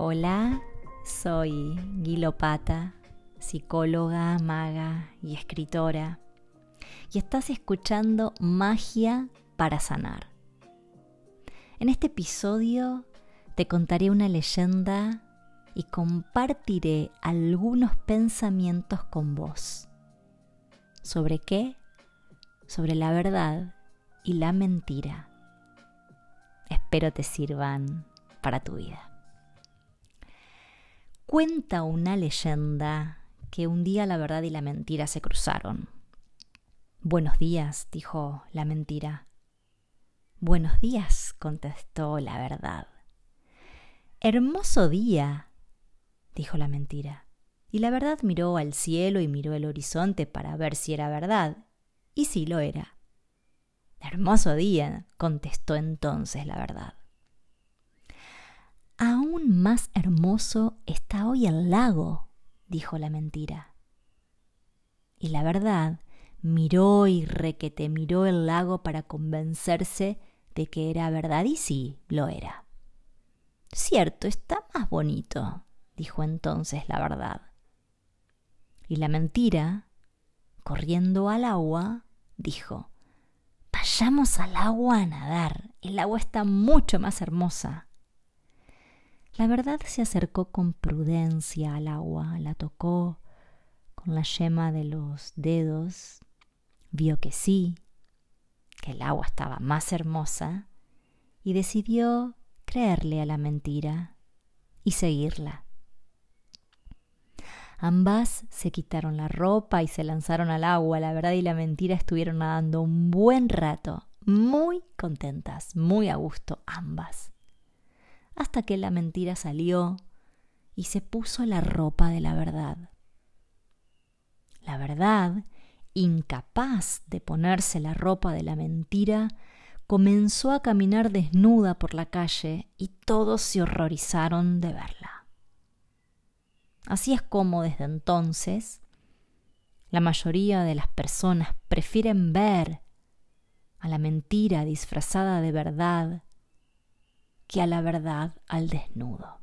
Hola, soy Guilopata, psicóloga, maga y escritora, y estás escuchando Magia para Sanar. En este episodio te contaré una leyenda y compartiré algunos pensamientos con vos. ¿Sobre qué? Sobre la verdad y la mentira. Espero te sirvan para tu vida. Cuenta una leyenda que un día la verdad y la mentira se cruzaron. Buenos días, dijo la mentira. Buenos días, contestó la verdad. Hermoso día, dijo la mentira. Y la verdad miró al cielo y miró el horizonte para ver si era verdad. Y sí lo era. Hermoso día, contestó entonces la verdad. Aún más hermoso está hoy el lago, dijo la mentira. Y la verdad miró y requete miró el lago para convencerse de que era verdad y sí, lo era. Cierto, está más bonito, dijo entonces la verdad. Y la mentira, corriendo al agua, dijo, Vayamos al agua a nadar, el agua está mucho más hermosa. La verdad se acercó con prudencia al agua, la tocó con la yema de los dedos, vio que sí, que el agua estaba más hermosa, y decidió creerle a la mentira y seguirla. Ambas se quitaron la ropa y se lanzaron al agua. La verdad y la mentira estuvieron nadando un buen rato, muy contentas, muy a gusto ambas hasta que la mentira salió y se puso la ropa de la verdad. La verdad, incapaz de ponerse la ropa de la mentira, comenzó a caminar desnuda por la calle y todos se horrorizaron de verla. Así es como desde entonces la mayoría de las personas prefieren ver a la mentira disfrazada de verdad que a la verdad al desnudo.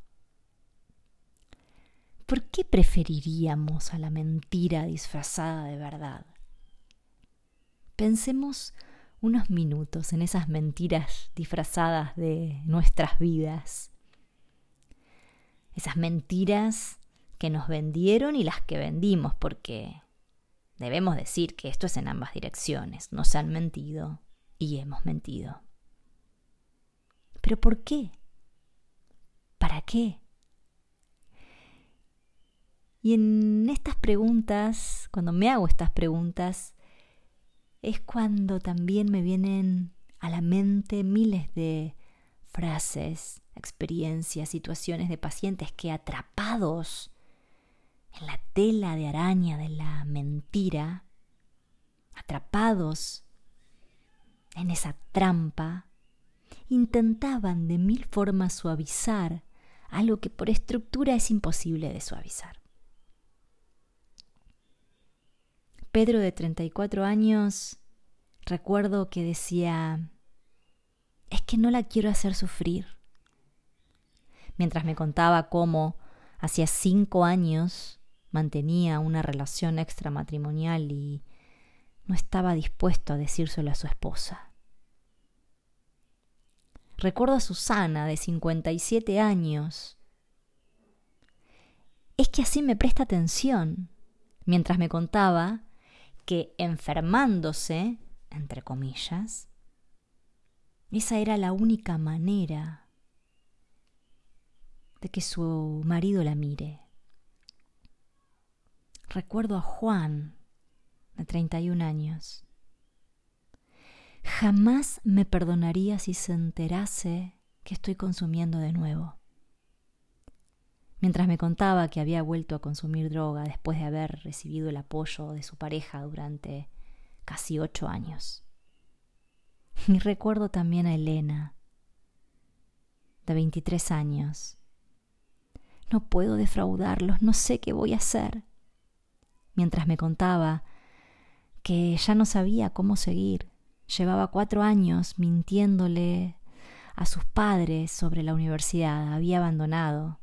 ¿Por qué preferiríamos a la mentira disfrazada de verdad? Pensemos unos minutos en esas mentiras disfrazadas de nuestras vidas. Esas mentiras que nos vendieron y las que vendimos, porque debemos decir que esto es en ambas direcciones. Nos han mentido y hemos mentido. ¿Pero por qué? ¿Para qué? Y en estas preguntas, cuando me hago estas preguntas, es cuando también me vienen a la mente miles de frases, experiencias, situaciones de pacientes que atrapados en la tela de araña de la mentira, atrapados en esa trampa, intentaban de mil formas suavizar algo que por estructura es imposible de suavizar. Pedro de 34 años, recuerdo que decía, es que no la quiero hacer sufrir. Mientras me contaba cómo hacía cinco años mantenía una relación extramatrimonial y no estaba dispuesto a decírselo a su esposa. Recuerdo a Susana, de 57 años. Es que así me presta atención, mientras me contaba que enfermándose, entre comillas, esa era la única manera de que su marido la mire. Recuerdo a Juan, de 31 años, Jamás me perdonaría si se enterase que estoy consumiendo de nuevo. Mientras me contaba que había vuelto a consumir droga después de haber recibido el apoyo de su pareja durante casi ocho años. Y recuerdo también a Elena, de 23 años. No puedo defraudarlos, no sé qué voy a hacer. Mientras me contaba que ya no sabía cómo seguir, Llevaba cuatro años mintiéndole a sus padres sobre la universidad, había abandonado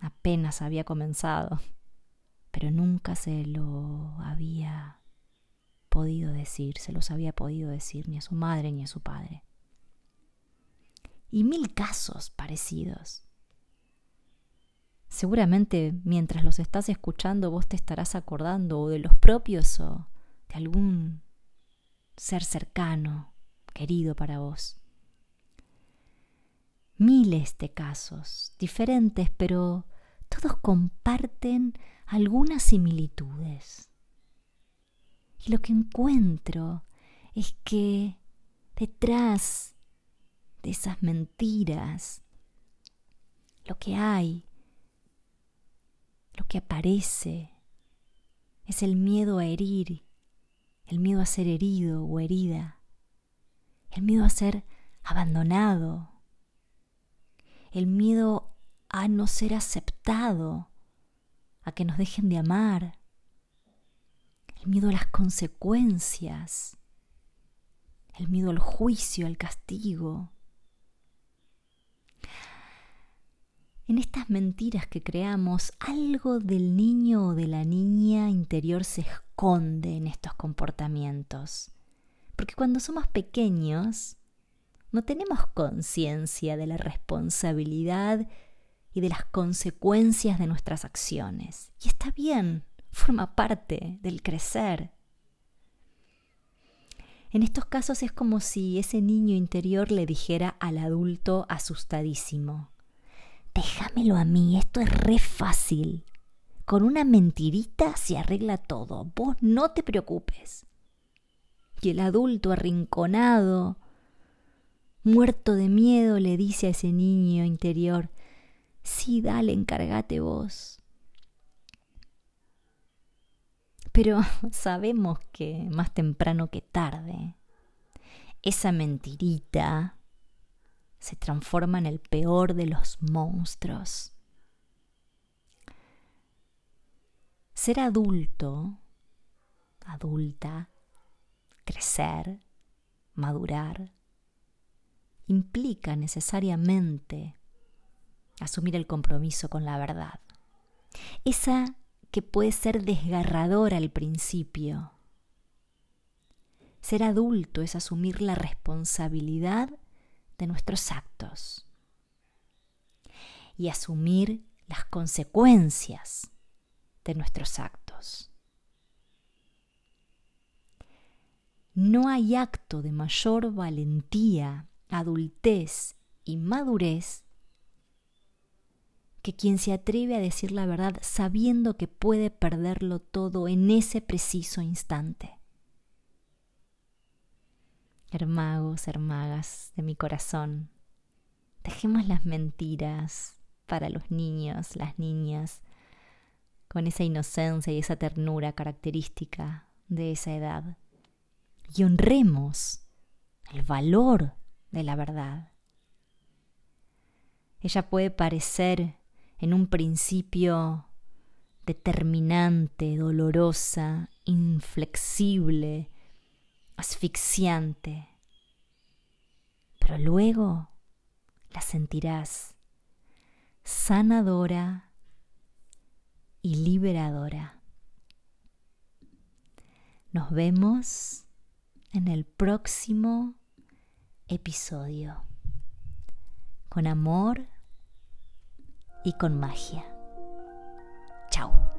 apenas había comenzado, pero nunca se lo había podido decir, se los había podido decir ni a su madre ni a su padre. Y mil casos parecidos. Seguramente mientras los estás escuchando vos te estarás acordando o de los propios o de algún ser cercano, querido para vos. Miles de casos, diferentes, pero todos comparten algunas similitudes. Y lo que encuentro es que detrás de esas mentiras, lo que hay lo que aparece es el miedo a herir, el miedo a ser herido o herida, el miedo a ser abandonado, el miedo a no ser aceptado, a que nos dejen de amar, el miedo a las consecuencias, el miedo al juicio, al castigo, en estas mentiras que creamos, algo del niño o de la niña interior se esconde en estos comportamientos. Porque cuando somos pequeños, no tenemos conciencia de la responsabilidad y de las consecuencias de nuestras acciones. Y está bien, forma parte del crecer. En estos casos es como si ese niño interior le dijera al adulto asustadísimo, déjamelo a mí, esto es re fácil. Con una mentirita se arregla todo, vos no te preocupes. Y el adulto arrinconado, muerto de miedo, le dice a ese niño interior, sí, dale, encárgate vos. Pero sabemos que más temprano que tarde, esa mentirita se transforma en el peor de los monstruos. Ser adulto, adulta, crecer, madurar, implica necesariamente asumir el compromiso con la verdad. Esa que puede ser desgarradora al principio. Ser adulto es asumir la responsabilidad de nuestros actos y asumir las consecuencias de nuestros actos. No hay acto de mayor valentía, adultez y madurez que quien se atreve a decir la verdad sabiendo que puede perderlo todo en ese preciso instante hermagos, hermagas de mi corazón, dejemos las mentiras para los niños, las niñas, con esa inocencia y esa ternura característica de esa edad. Y honremos el valor de la verdad. Ella puede parecer en un principio determinante, dolorosa, inflexible, asfixiante, pero luego la sentirás sanadora y liberadora. Nos vemos en el próximo episodio, con amor y con magia. Chao.